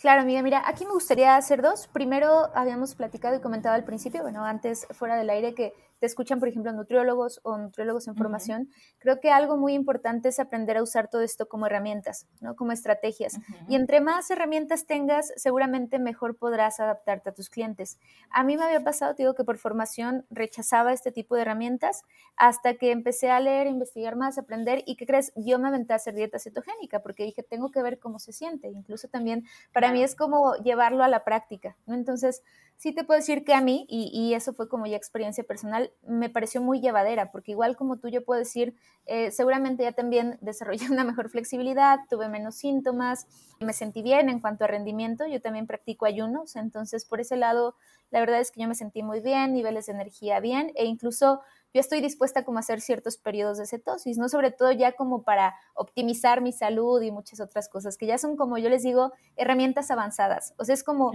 Claro, amiga, mira, aquí me gustaría hacer dos. Primero, habíamos platicado y comentado al principio, bueno, antes fuera del aire, que te escuchan, por ejemplo, nutriólogos o nutriólogos en formación, creo que algo muy importante es aprender a usar todo esto como herramientas, ¿no? Como estrategias. Y entre más herramientas tengas, seguramente mejor podrás adaptarte a tus clientes. A mí me había pasado, te digo que por formación rechazaba este tipo de herramientas hasta que empecé a leer, investigar más, aprender y, ¿qué crees? Yo me aventé a hacer dieta cetogénica porque dije, tengo que ver cómo se siente. Incluso también para mí es como llevarlo a la práctica, ¿no? Entonces, sí te puedo decir que a mí, y, eso fue como ya experiencia personal, me pareció muy llevadera, porque igual como tú yo puedo decir, eh, seguramente ya también desarrollé una mejor flexibilidad, tuve menos síntomas, me sentí bien en cuanto a rendimiento, yo también practico ayunos, entonces por ese lado, la verdad es que yo me sentí muy bien, niveles de energía bien, e incluso yo estoy dispuesta como a hacer ciertos periodos de cetosis, ¿no? Sobre todo ya como para optimizar mi salud y muchas otras cosas, que ya son como yo les digo, herramientas avanzadas. O sea, es como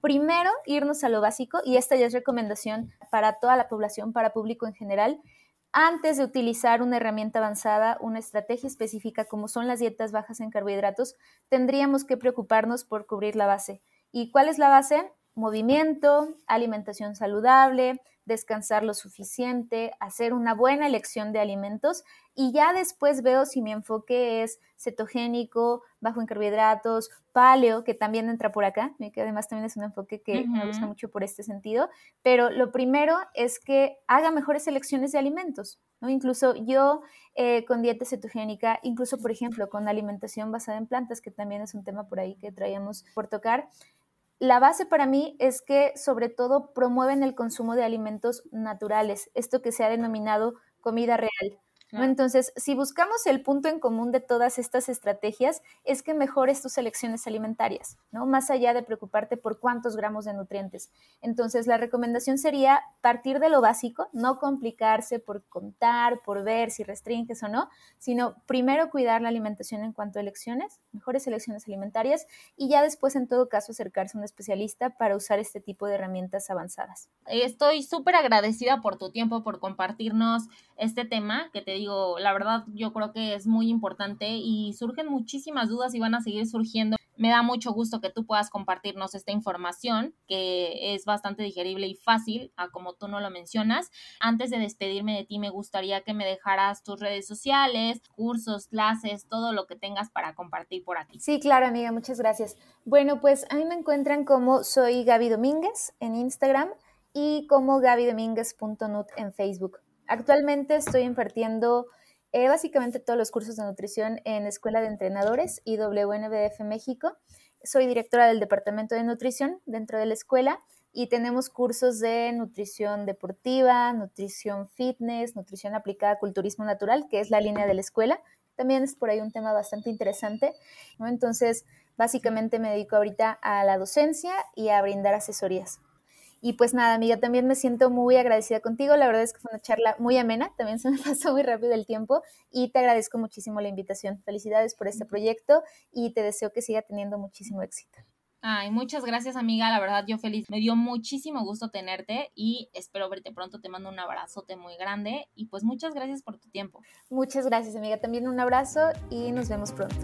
primero irnos a lo básico y esta ya es recomendación para toda la población, para público en general. Antes de utilizar una herramienta avanzada, una estrategia específica como son las dietas bajas en carbohidratos, tendríamos que preocuparnos por cubrir la base. ¿Y cuál es la base? Movimiento, alimentación saludable, descansar lo suficiente, hacer una buena elección de alimentos y ya después veo si mi enfoque es cetogénico, bajo en carbohidratos, paleo, que también entra por acá, que además también es un enfoque que me gusta mucho por este sentido, pero lo primero es que haga mejores elecciones de alimentos, ¿no? Incluso yo eh, con dieta cetogénica, incluso por ejemplo con alimentación basada en plantas, que también es un tema por ahí que traíamos por tocar, la base para mí es que sobre todo promueven el consumo de alimentos naturales, esto que se ha denominado comida real. Entonces, si buscamos el punto en común de todas estas estrategias, es que mejores tus elecciones alimentarias, ¿no? Más allá de preocuparte por cuántos gramos de nutrientes. Entonces, la recomendación sería partir de lo básico, no complicarse por contar, por ver si restringes o no, sino primero cuidar la alimentación en cuanto a elecciones, mejores elecciones alimentarias, y ya después, en todo caso, acercarse a un especialista para usar este tipo de herramientas avanzadas. Estoy súper agradecida por tu tiempo, por compartirnos este tema que te digo, la verdad yo creo que es muy importante y surgen muchísimas dudas y van a seguir surgiendo. Me da mucho gusto que tú puedas compartirnos esta información que es bastante digerible y fácil, a como tú no lo mencionas. Antes de despedirme de ti, me gustaría que me dejaras tus redes sociales, cursos, clases, todo lo que tengas para compartir por aquí. Sí, claro, amiga, muchas gracias. Bueno, pues a mí me encuentran como soy Gaby Domínguez en Instagram y como gabydomínguez.nut en Facebook. Actualmente estoy impartiendo eh, básicamente todos los cursos de nutrición en Escuela de Entrenadores y WNBF México. Soy directora del Departamento de Nutrición dentro de la escuela y tenemos cursos de nutrición deportiva, nutrición fitness, nutrición aplicada a culturismo natural, que es la línea de la escuela. También es por ahí un tema bastante interesante. Entonces, básicamente me dedico ahorita a la docencia y a brindar asesorías. Y pues nada, amiga, también me siento muy agradecida contigo. La verdad es que fue una charla muy amena, también se me pasó muy rápido el tiempo y te agradezco muchísimo la invitación. Felicidades por este proyecto y te deseo que siga teniendo muchísimo éxito. Ay, muchas gracias amiga, la verdad yo feliz. Me dio muchísimo gusto tenerte y espero verte pronto. Te mando un abrazote muy grande y pues muchas gracias por tu tiempo. Muchas gracias amiga, también un abrazo y nos vemos pronto.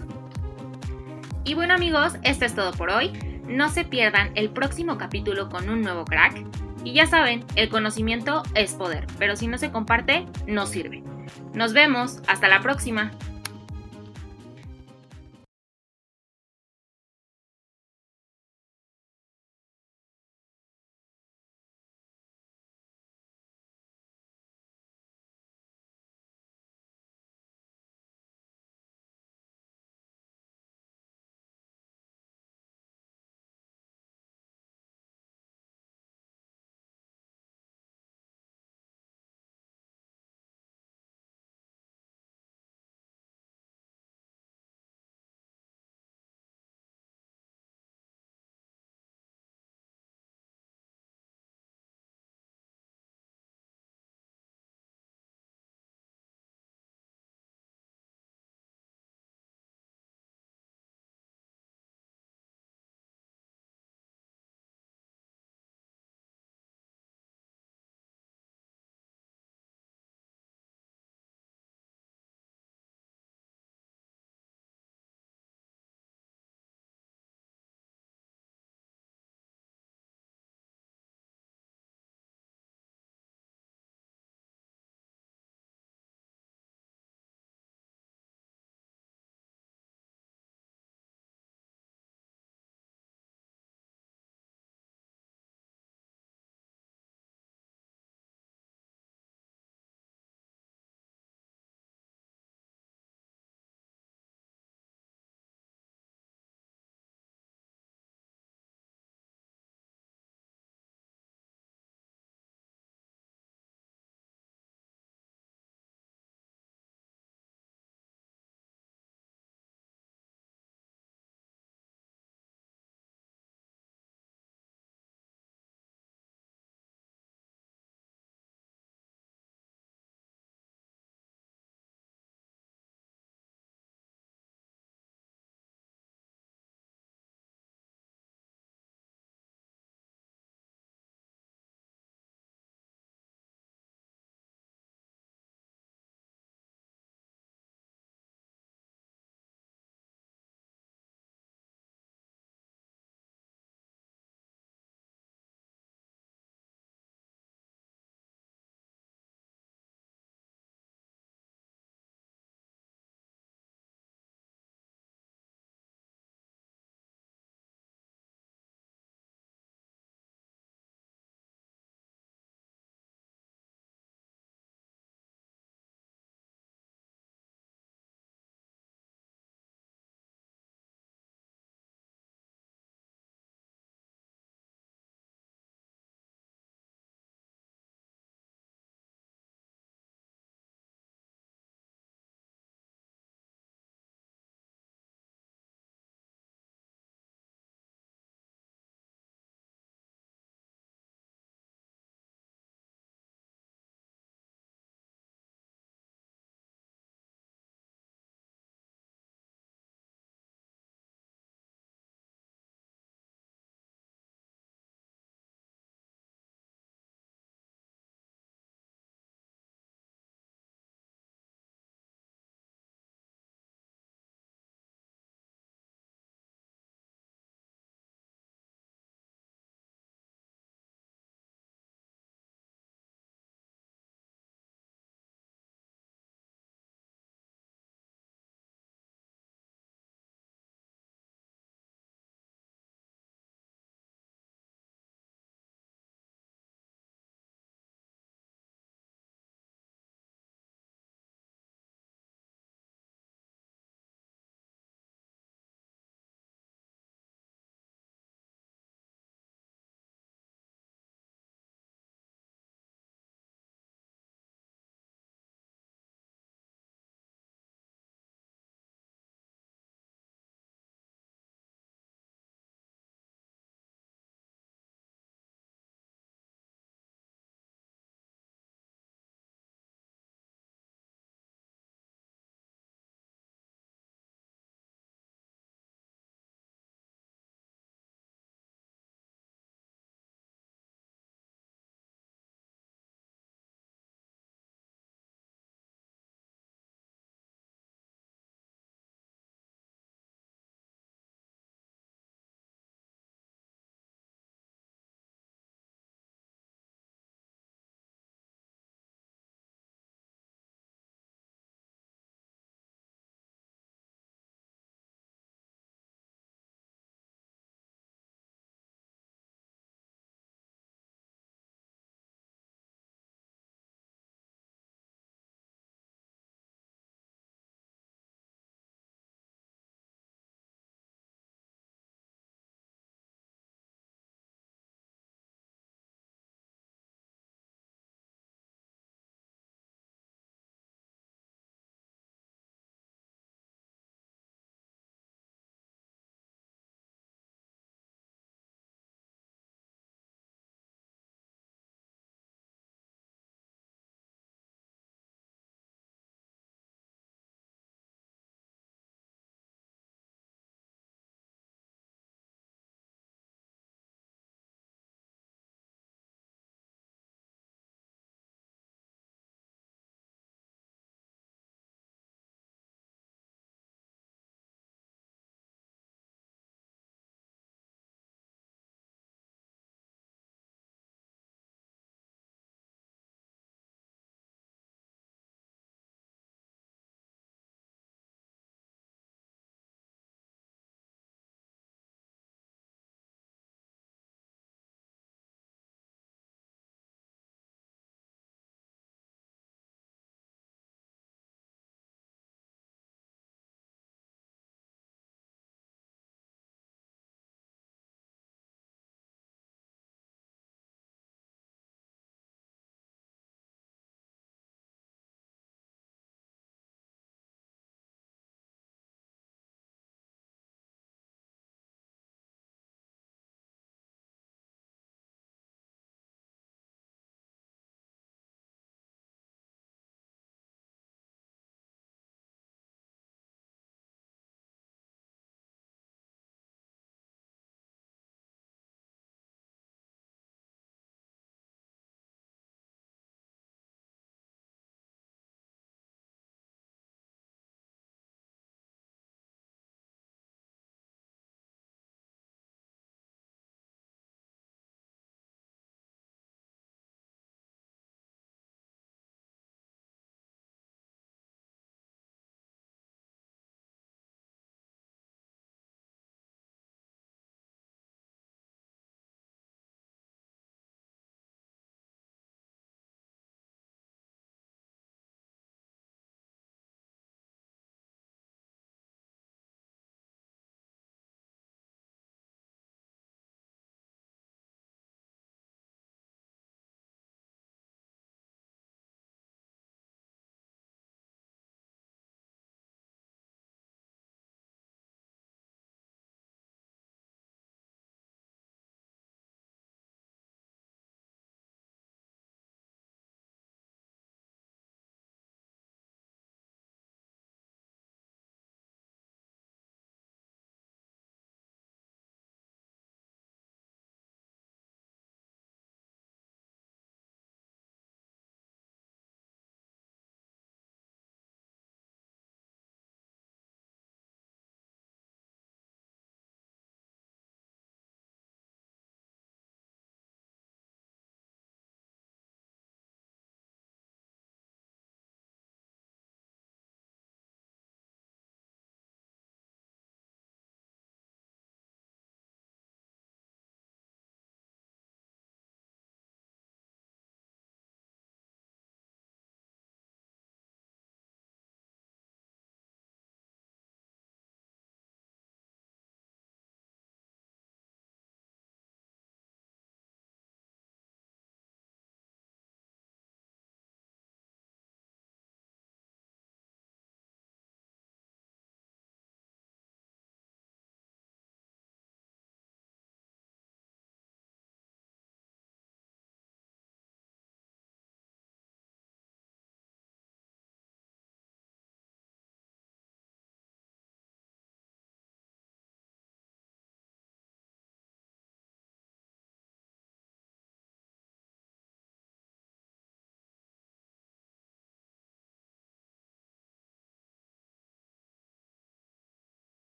Y bueno amigos, esto es todo por hoy. No se pierdan el próximo capítulo con un nuevo crack. Y ya saben, el conocimiento es poder, pero si no se comparte, no sirve. Nos vemos, hasta la próxima.